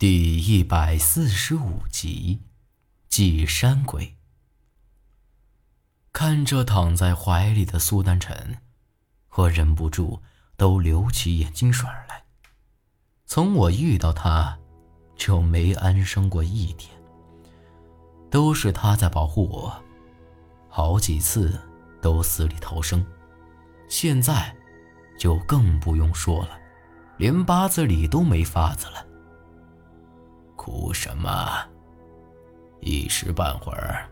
第一百四十五集，祭山鬼。看着躺在怀里的苏丹晨，我忍不住都流起眼睛水来。从我遇到他，就没安生过一天。都是他在保护我，好几次都死里逃生，现在就更不用说了，连八字里都没法子了。哭什么？一时半会儿，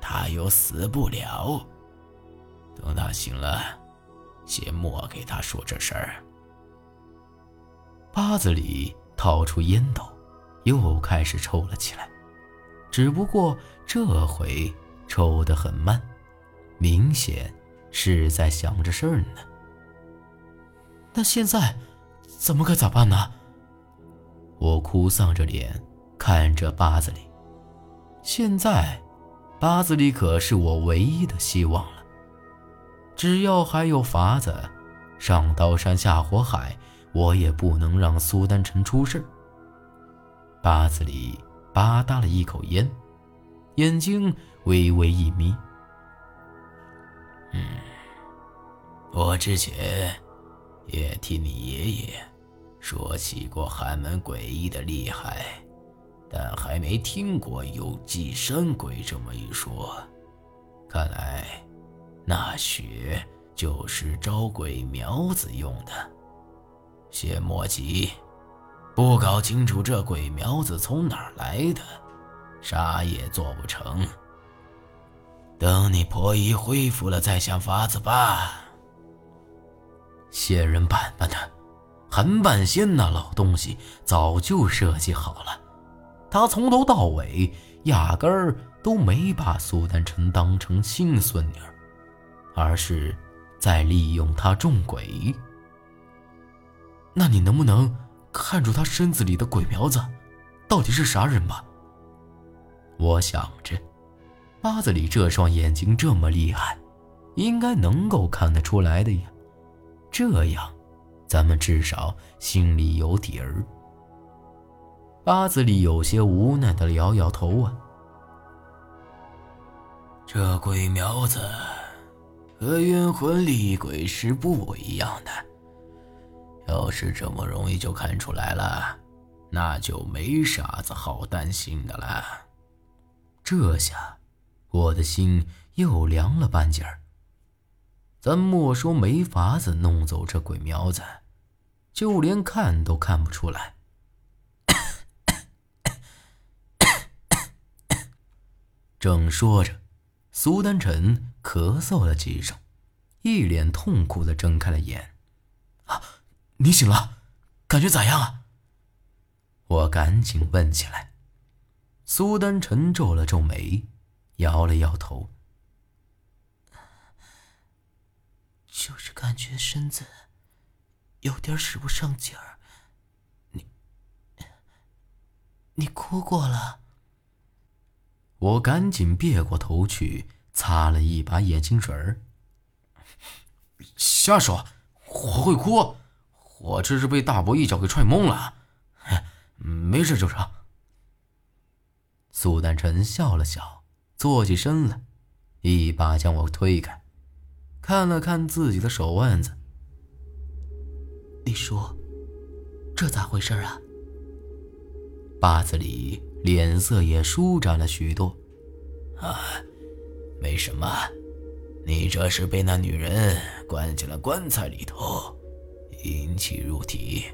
他又死不了。等他醒了，先莫给他说这事儿。八子里掏出烟斗，又开始抽了起来，只不过这回抽得很慢，明显是在想着事儿呢。那现在，怎么该咋办呢？我哭丧着脸。看着八子里，现在，八子里可是我唯一的希望了。只要还有法子，上刀山下火海，我也不能让苏丹臣出事。八子里吧嗒了一口烟，眼睛微微一眯。嗯，我之前也听你爷爷说起过寒门诡异的厉害。但还没听过有寄生鬼这么一说，看来那血就是招鬼苗子用的。先莫急，不搞清楚这鬼苗子从哪儿来的，啥也做不成。等你婆姨恢复了再想法子吧。仙人板板的，韩半仙那老东西早就设计好了。他从头到尾压根儿都没把苏丹臣当成亲孙女，而是在利用他中鬼。那你能不能看出他身子里的鬼苗子到底是啥人吧？我想着，八子里这双眼睛这么厉害，应该能够看得出来的呀。这样，咱们至少心里有底儿。八子里有些无奈的摇摇头啊，这鬼苗子和冤魂厉鬼是不一样的。要是这么容易就看出来了，那就没啥子好担心的了。这下我的心又凉了半截儿。咱莫说没法子弄走这鬼苗子，就连看都看不出来。正说着，苏丹臣咳嗽了几声，一脸痛苦的睁开了眼。“啊，你醒了，感觉咋样啊？”我赶紧问起来。苏丹臣皱了皱眉，摇了摇头：“就是感觉身子有点使不上劲儿。你，你哭过了？”我赶紧别过头去，擦了一把眼睛水儿。瞎说，我会哭，我这是被大伯一脚给踹懵了，没事就成。苏丹臣笑了笑，坐起身来，一把将我推开，看了看自己的手腕子。你说，这咋回事啊？八子里。脸色也舒展了许多，啊，没什么，你这是被那女人关进了棺材里头，阴气入体，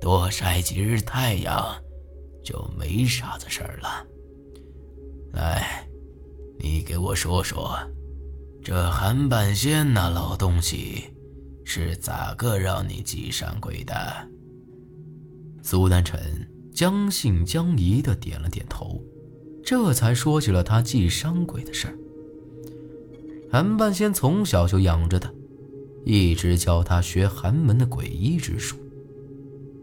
多晒几日太阳，就没啥子事儿了。来，你给我说说，这韩半仙那老东西是咋个让你祭山鬼的？苏丹臣。将信将疑的点了点头，这才说起了他祭山鬼的事儿。韩半仙从小就养着他，一直教他学寒门的诡异之术，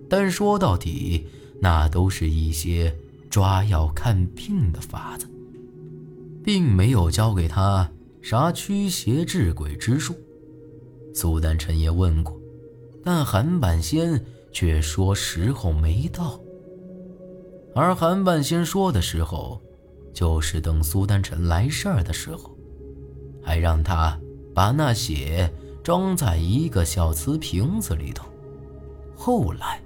但说到底，那都是一些抓药看病的法子，并没有教给他啥驱邪治鬼之术。苏丹臣也问过，但韩半仙却说时候没到。而韩半仙说的时候，就是等苏丹臣来事儿的时候，还让他把那血装在一个小瓷瓶子里头。后来，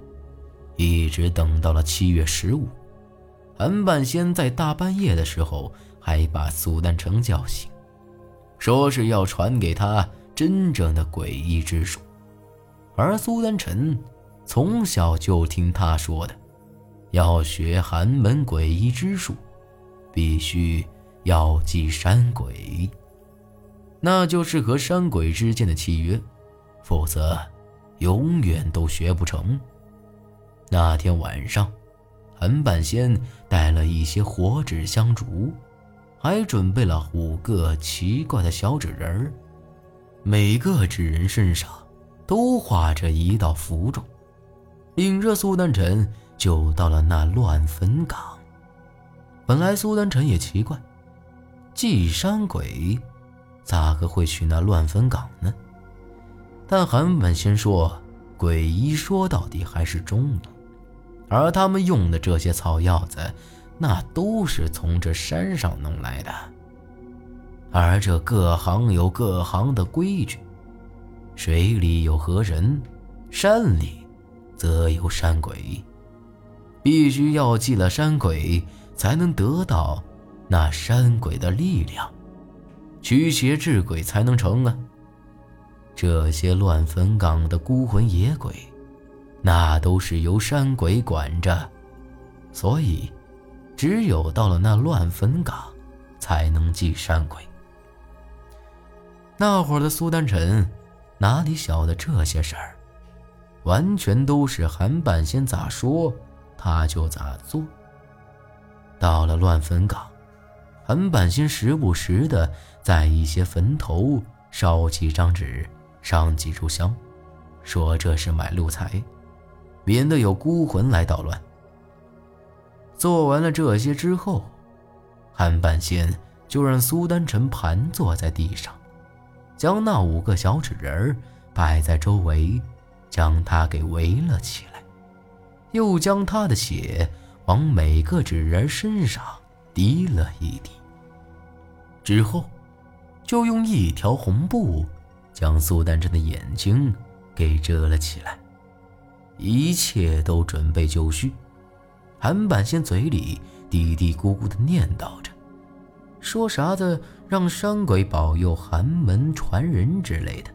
一直等到了七月十五，韩半仙在大半夜的时候，还把苏丹成叫醒，说是要传给他真正的诡异之术。而苏丹臣从小就听他说的。要学寒门诡异之术，必须要祭山鬼，那就是和山鬼之间的契约，否则永远都学不成。那天晚上，韩半仙带了一些火纸香烛，还准备了五个奇怪的小纸人儿，每个纸人身上都画着一道符咒，领着苏丹臣。就到了那乱坟岗。本来苏丹臣也奇怪，祭山鬼咋个会去那乱坟岗呢？但韩本仙说，鬼医说到底还是中医，而他们用的这些草药子，那都是从这山上弄来的。而这各行有各行的规矩，水里有河人，山里则有山鬼。必须要祭了山鬼，才能得到那山鬼的力量，驱邪治鬼才能成啊！这些乱坟岗的孤魂野鬼，那都是由山鬼管着，所以只有到了那乱坟岗，才能祭山鬼。那会儿的苏丹臣哪里晓得这些事儿，完全都是韩半仙咋说。他就咋做。到了乱坟岗，韩半仙时不时的在一些坟头烧几张纸，上几炷香，说这是买路财，免得有孤魂来捣乱。做完了这些之后，韩半仙就让苏丹臣盘坐在地上，将那五个小纸人摆在周围，将他给围了起来。又将他的血往每个纸人身上滴了一滴，之后，就用一条红布将苏丹真的眼睛给遮了起来。一切都准备就绪，韩半仙嘴里嘀嘀咕咕的念叨着，说啥子让山鬼保佑寒门传人之类的，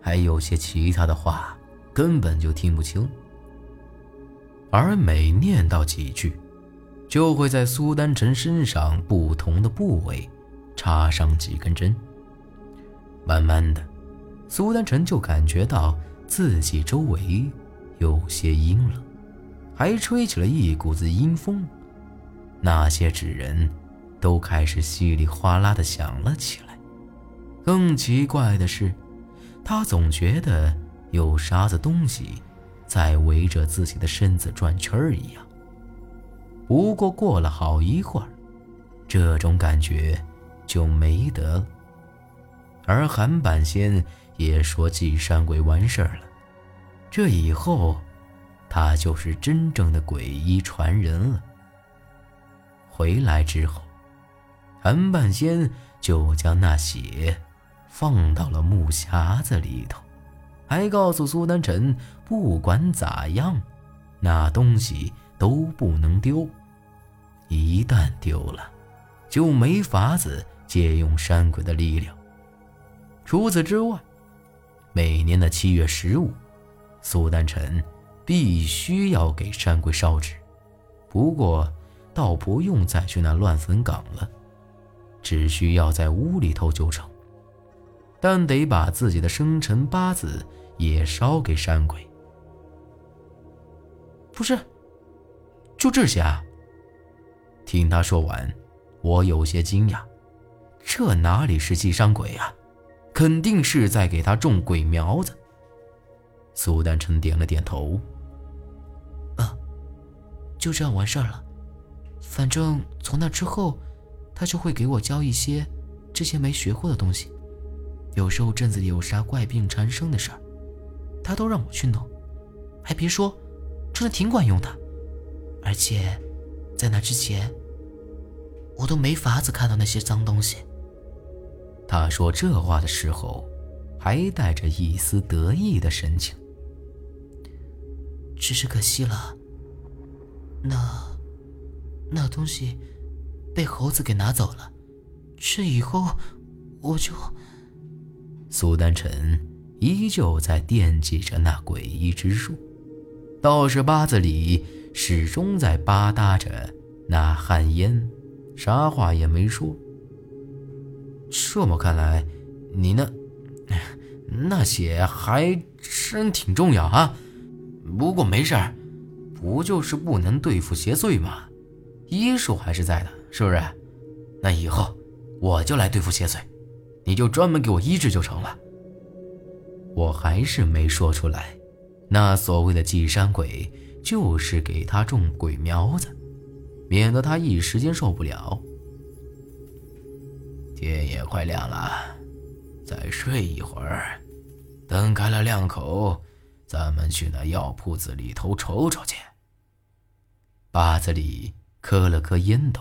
还有些其他的话，根本就听不清。而每念叨几句，就会在苏丹臣身上不同的部位插上几根针。慢慢的，苏丹臣就感觉到自己周围有些阴冷，还吹起了一股子阴风。那些纸人都开始稀里哗啦的响了起来。更奇怪的是，他总觉得有啥子东西。在围着自己的身子转圈儿一样。不过过了好一会儿，这种感觉就没得。而韩半仙也说祭山鬼完事儿了，这以后，他就是真正的鬼医传人了。回来之后，韩半仙就将那血放到了木匣子里头。还告诉苏丹臣，不管咋样，那东西都不能丢。一旦丢了，就没法子借用山鬼的力量。除此之外，每年的七月十五，苏丹臣必须要给山鬼烧纸。不过，倒不用再去那乱坟岗了，只需要在屋里头就成。但得把自己的生辰八字。也烧给山鬼？不是，就这些啊？听他说完，我有些惊讶，这哪里是祭山鬼啊？肯定是在给他种鬼苗子。苏丹臣点了点头。啊，就这样完事儿了。反正从那之后，他就会给我教一些之前没学过的东西。有时候镇子里有啥怪病缠身的事儿。他都让我去弄，还别说，真的挺管用的。而且在那之前，我都没法子看到那些脏东西。他说这话的时候，还带着一丝得意的神情。只是可惜了，那那东西被猴子给拿走了。这以后，我就……苏丹臣依旧在惦记着那诡异之术，道士八字里始终在吧嗒着那旱烟，啥话也没说。这么看来，你那那血还真挺重要啊。不过没事儿，不就是不能对付邪祟吗？医术还是在的，是不是？那以后我就来对付邪祟。你就专门给我医治就成了。我还是没说出来，那所谓的祭山鬼就是给他种鬼苗子，免得他一时间受不了。天也快亮了，再睡一会儿，等开了两口，咱们去那药铺子里头瞅瞅去。八子里磕了磕烟斗。